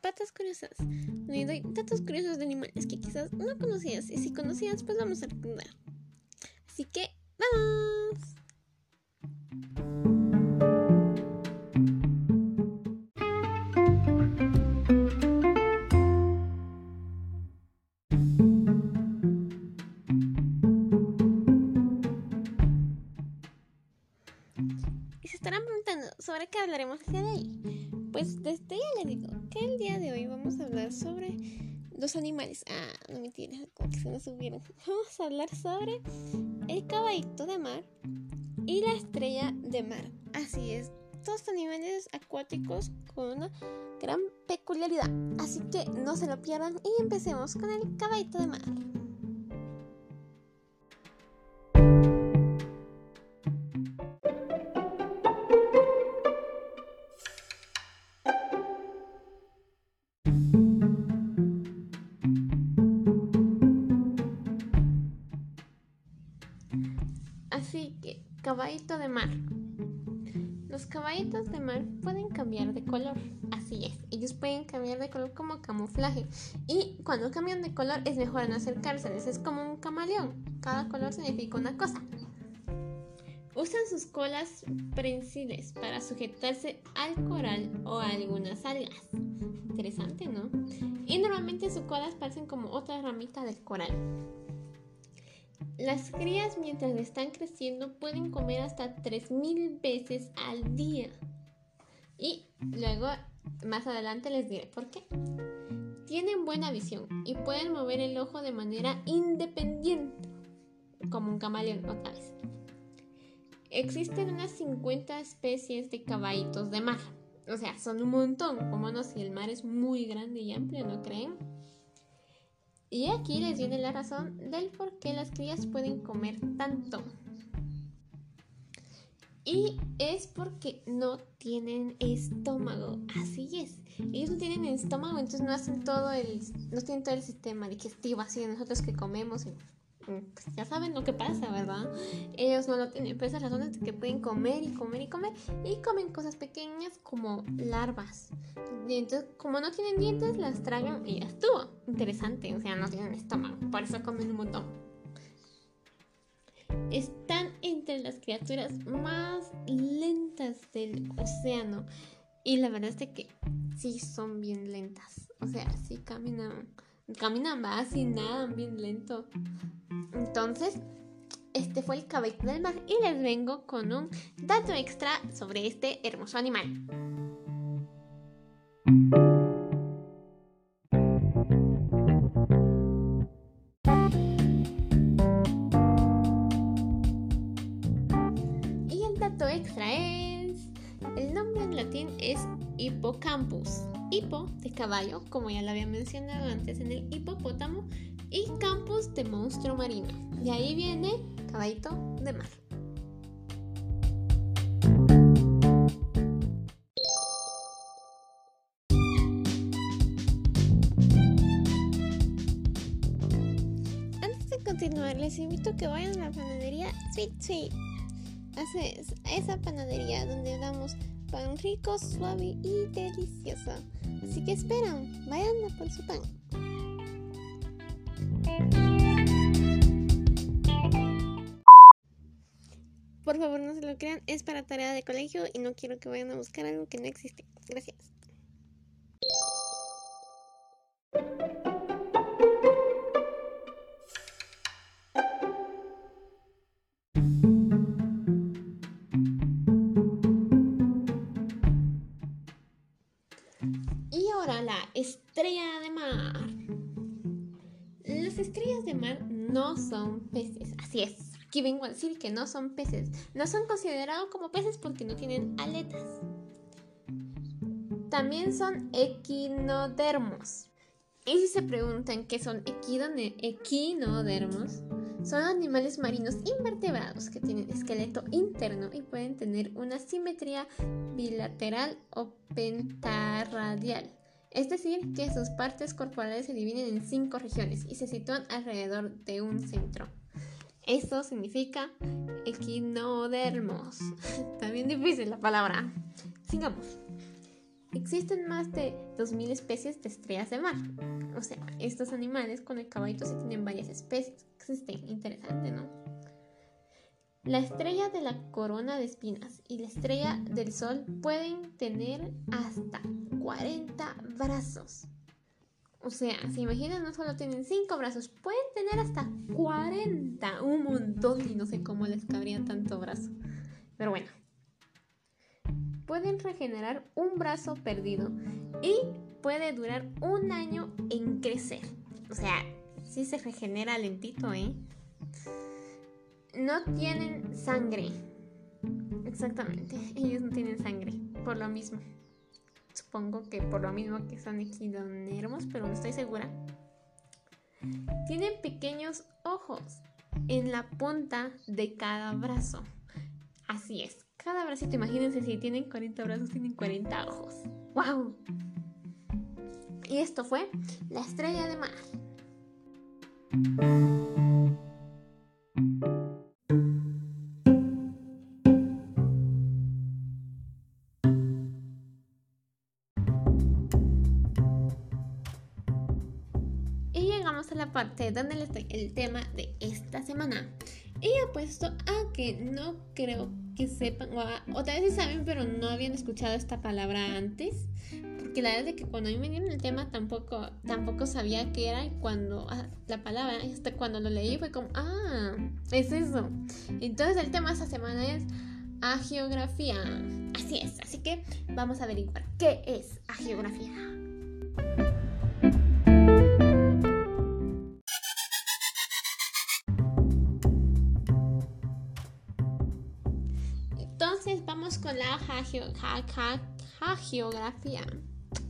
Patas Curiosas, donde doy datos curiosos de animales que quizás no conocías y si conocías pues vamos a recordar. Así que, ¡vamos! Y se estarán preguntando sobre qué hablaremos el día de hoy. Pues desde ya le digo que el día de hoy vamos a hablar sobre los animales. Ah, no mentira, como que se nos subieron. Vamos a hablar sobre el caballito de mar y la estrella de mar. Así es, dos animales acuáticos con una gran peculiaridad. Así que no se lo pierdan y empecemos con el caballito de mar. De mar. Los caballitos de mar pueden cambiar de color, así es. Ellos pueden cambiar de color como camuflaje. Y cuando cambian de color es mejor no acercárseles, es como un camaleón. Cada color significa una cosa. Usan sus colas prensiles para sujetarse al coral o a algunas algas. Interesante, ¿no? Y normalmente sus colas parecen como otra ramita del coral. Las crías mientras están creciendo pueden comer hasta 3.000 veces al día. Y luego, más adelante les diré por qué. Tienen buena visión y pueden mover el ojo de manera independiente, como un camaleón otra vez. Existen unas 50 especies de caballitos de mar. O sea, son un montón, como no si el mar es muy grande y amplio, ¿no creen? Y aquí les viene la razón del por qué las crías pueden comer tanto. Y es porque no tienen estómago. Así es. Ellos no tienen estómago, entonces no hacen todo el, no tienen todo el sistema digestivo así de nosotros que comemos. Y, pues ya saben lo que pasa, ¿verdad? Ellos no lo tienen. Pero esas razones que pueden comer y comer y comer. Y comen cosas pequeñas como larvas. Y entonces, como no tienen dientes, las tragan y ya estuvo. Interesante, o sea, no tienen estómago. Por eso comen un montón. Están entre las criaturas más lentas del océano. Y la verdad es que sí son bien lentas. O sea, sí caminan. Caminan más y nadan bien lento. Entonces, este fue el cabello del mar y les vengo con un dato extra sobre este hermoso animal. Y el dato extra es, el nombre en latín es hippocampus. Hippo de caballo, como ya lo había mencionado antes en el hipopótamo, y campus de monstruo marino. De ahí viene caballito de mar. Antes de continuar, les invito a que vayan a la panadería Sweet Sweet. Así es, esa panadería donde damos pan rico, suave y delicioso. Así que esperan, vayan a por su pan. Por favor, no se lo crean, es para tarea de colegio y no quiero que vayan a buscar algo que no existe. Gracias. No son peces, así es. Aquí vengo a decir que no son peces. No son considerados como peces porque no tienen aletas. También son equinodermos. Y si se preguntan qué son equinodermos, son animales marinos invertebrados que tienen esqueleto interno y pueden tener una simetría bilateral o pentarradial. Es decir, que sus partes corporales se dividen en cinco regiones y se sitúan alrededor de un centro. Eso significa equinodermos. También difícil la palabra. Sigamos. existen más de 2.000 especies de estrellas de mar. O sea, estos animales con el caballito sí tienen varias especies. Existen, interesante, ¿no? La estrella de la corona de espinas y la estrella del sol pueden tener hasta 40 brazos. O sea, se imaginan, no solo tienen 5 brazos, pueden tener hasta 40. Un montón y no sé cómo les cabría tanto brazo. Pero bueno. Pueden regenerar un brazo perdido y puede durar un año en crecer. O sea, sí se regenera lentito, ¿eh? No tienen sangre. Exactamente, ellos no tienen sangre, por lo mismo. Supongo que por lo mismo que son equidonermos, pero no estoy segura. Tienen pequeños ojos en la punta de cada brazo. Así es, cada bracito, imagínense si tienen 40 brazos, tienen 40 ojos. ¡Wow! Y esto fue la estrella de mar. Parte donde les el tema de esta semana. Y apuesto a que no creo que sepan, o, tal vez saben, pero no habían escuchado esta palabra antes. Porque la verdad es que cuando a mí me dieron el tema tampoco, tampoco sabía qué era. Y cuando ah, la palabra, hasta cuando lo leí, fue como, ah, es eso. Entonces el tema esta semana es agiografía. Así es, así que vamos a averiguar qué es agiografía. Geografía.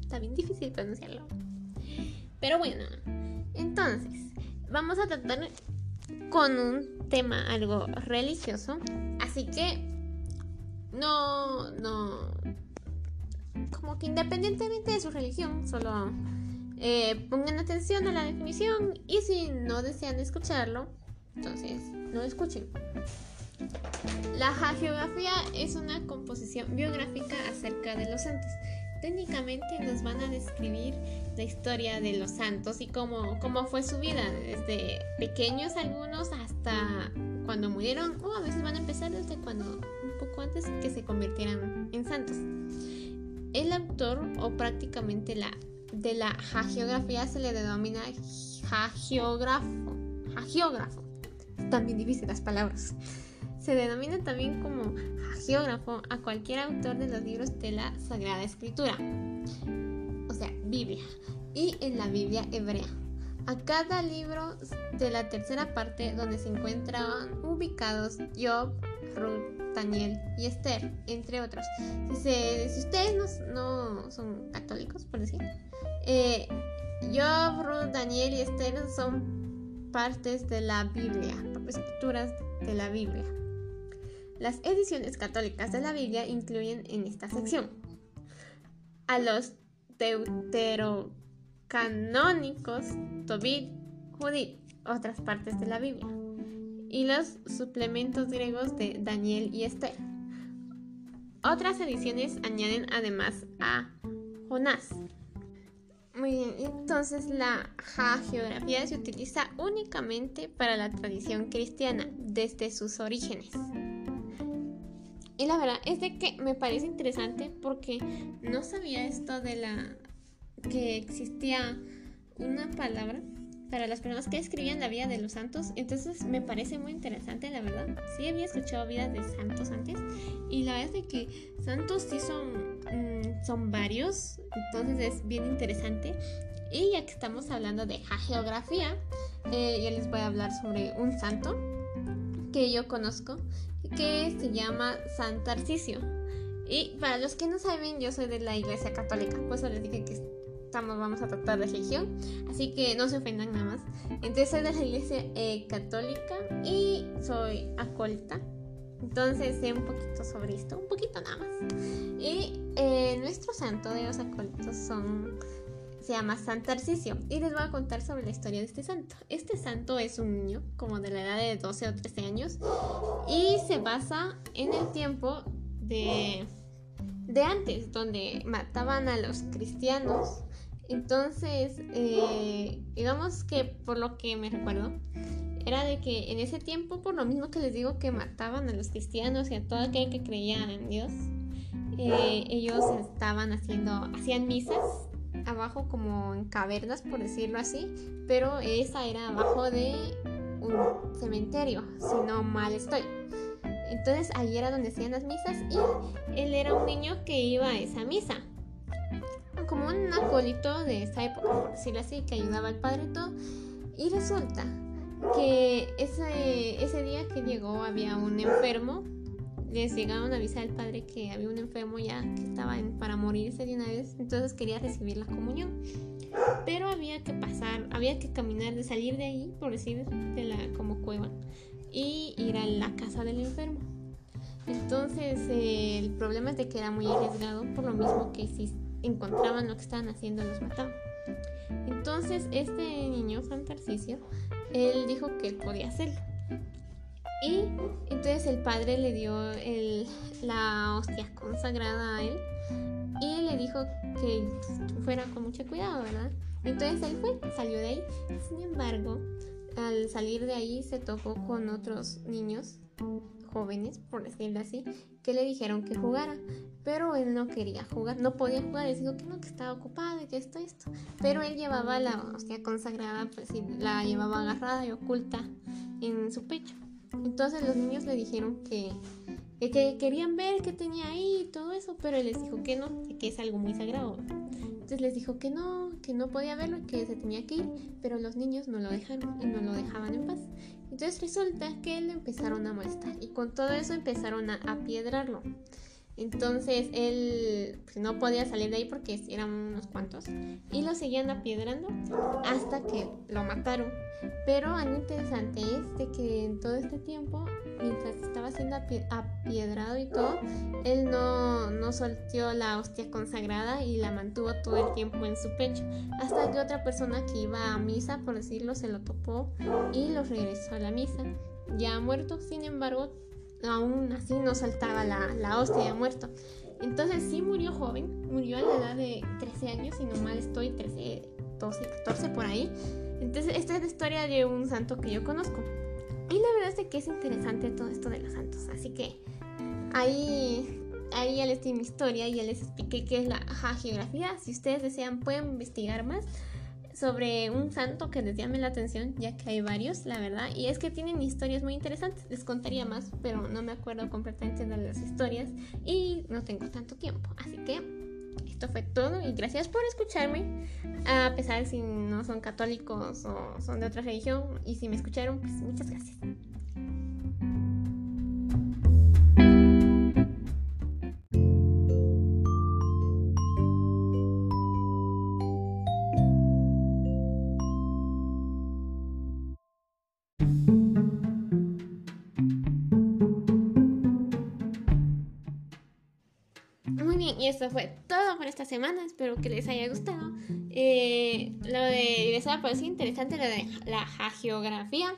Está bien difícil pronunciarlo. Pero bueno, entonces, vamos a tratar con un tema algo religioso. Así que no, no, como que independientemente de su religión, solo eh, pongan atención a la definición y si no desean escucharlo, entonces no escuchen. La hagiografía es una composición biográfica acerca de los santos. Técnicamente nos van a describir la historia de los santos y cómo, cómo fue su vida, desde pequeños algunos hasta cuando murieron, o a veces van a empezar desde cuando, un poco antes que se convirtieran en santos. El autor, o prácticamente la de la hagiografía, se le denomina hagiógrafo. Hagiógrafo. También difícil las palabras. Se denomina también como geógrafo a cualquier autor de los libros de la Sagrada Escritura, o sea, Biblia, y en la Biblia hebrea. A cada libro de la tercera parte donde se encuentran ubicados Job, Ruth, Daniel y Esther, entre otros. Si, ustedes no, son católicos, por decir, eh, Job, Ruth, Daniel y Esther son partes de la Biblia, escrituras de la Biblia. Las ediciones católicas de la Biblia incluyen en esta sección a los deuterocanónicos Tobit, Judith, otras partes de la Biblia, y los suplementos griegos de Daniel y Esther. Otras ediciones añaden además a Jonás. Muy bien, entonces la geografía se utiliza únicamente para la tradición cristiana desde sus orígenes. Y la verdad es de que me parece interesante porque no sabía esto de la que existía una palabra para las personas que escribían la vida de los santos. Entonces me parece muy interesante, la verdad. Sí había escuchado vidas de santos antes. Y la verdad es que santos sí son, mm, son varios. Entonces es bien interesante. Y ya que estamos hablando de geografía, eh, yo les voy a hablar sobre un santo que yo conozco que se llama San Tarcisio. Y para los que no saben, yo soy de la Iglesia Católica, pues les dije que estamos, vamos a tratar de religión, así que no se ofendan nada más. Entonces soy de la Iglesia eh, Católica y soy acólita. Entonces sé un poquito sobre esto, un poquito nada más. Y eh, nuestro santo de los acólitos son se llama San Tarcisio y les voy a contar sobre la historia de este santo. Este santo es un niño como de la edad de 12 o 13 años y se basa en el tiempo de, de antes, donde mataban a los cristianos. Entonces, eh, digamos que por lo que me recuerdo, era de que en ese tiempo, por lo mismo que les digo que mataban a los cristianos y a todo aquel que creía en Dios, eh, ellos estaban haciendo, hacían misas abajo como en cavernas, por decirlo así, pero esa era abajo de un cementerio, si no mal estoy. Entonces ahí era donde hacían las misas y él era un niño que iba a esa misa. Como un acólito de esa época, por decirlo así, que ayudaba al padre y todo. Y resulta que ese, ese día que llegó había un enfermo. Les llegaron a avisar al padre que había un enfermo ya que estaba para morirse de una vez. Entonces quería recibir la comunión. Pero había que pasar, había que caminar, de salir de ahí, por decir, de la como cueva, y ir a la casa del enfermo. Entonces el problema es de que era muy arriesgado, por lo mismo que si encontraban lo que estaban haciendo los mataban. Entonces este niño, San Tarcisio, él dijo que él podía hacerlo. Y entonces el padre le dio la hostia consagrada a él y le dijo que fuera con mucho cuidado, ¿verdad? Entonces él fue, salió de ahí. Sin embargo, al salir de ahí se tocó con otros niños jóvenes, por decirlo así, que le dijeron que jugara, pero él no quería jugar, no podía jugar, les dijo que no, que estaba ocupado y que esto, esto, pero él llevaba la hostia consagrada, pues sí, la llevaba agarrada y oculta en su pecho. Entonces los niños le dijeron que, que, querían ver qué tenía ahí y todo eso, pero él les dijo que no, que es algo muy sagrado. Entonces les dijo que no, que no podía verlo y que se tenía que ir, pero los niños no lo dejaron y no lo dejaban en paz. Entonces resulta que le empezaron a molestar y con todo eso empezaron a apiedrarlo. Entonces él pues, no podía salir de ahí porque eran unos cuantos. Y lo seguían apiedrando hasta que lo mataron. Pero algo interesante es de que en todo este tiempo, mientras estaba siendo apiedrado y todo, él no, no soltó la hostia consagrada y la mantuvo todo el tiempo en su pecho. Hasta que otra persona que iba a misa, por decirlo, se lo topó y lo regresó a la misa. Ya muerto, sin embargo, aún así no saltaba la, la hostia ya muerto. Entonces sí murió joven, murió a la edad de 13 años, si no mal estoy, 13, 12, 14 por ahí. Entonces esta es la historia de un santo que yo conozco. Y la verdad es que es interesante todo esto de los santos. Así que ahí, ahí ya les di mi historia ya les expliqué qué es la geografía. Si ustedes desean pueden investigar más sobre un santo que les llame la atención, ya que hay varios, la verdad, y es que tienen historias muy interesantes. Les contaría más, pero no me acuerdo completamente de las historias y no tengo tanto tiempo. Así que esto fue todo y gracias por escucharme, a pesar de si no son católicos o son de otra religión, y si me escucharon, pues muchas gracias. Eso fue todo por esta semana. Espero que les haya gustado. Eh, lo de haya parecido interesante lo de la geografía.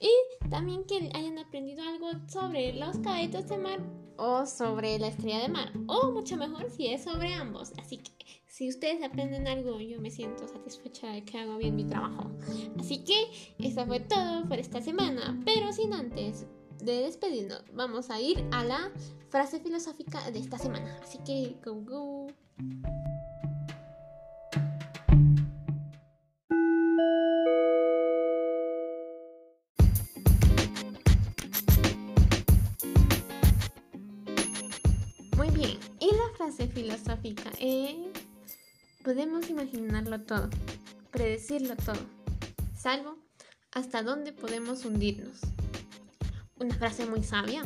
Y también que hayan aprendido algo sobre los cadetes de mar o sobre la estrella de mar. O mucho mejor si es sobre ambos. Así que si ustedes aprenden algo, yo me siento satisfecha de que hago bien mi trabajo. Así que eso fue todo por esta semana. Pero sin antes de despedirnos, vamos a ir a la frase filosófica de esta semana. Así que, go, go. Muy bien, y la frase filosófica es, podemos imaginarlo todo, predecirlo todo, salvo hasta dónde podemos hundirnos una frase muy sabia.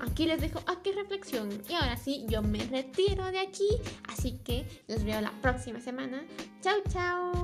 Aquí les dejo a qué reflexión. Y ahora sí, yo me retiro de aquí. Así que los veo la próxima semana. Chao, chao.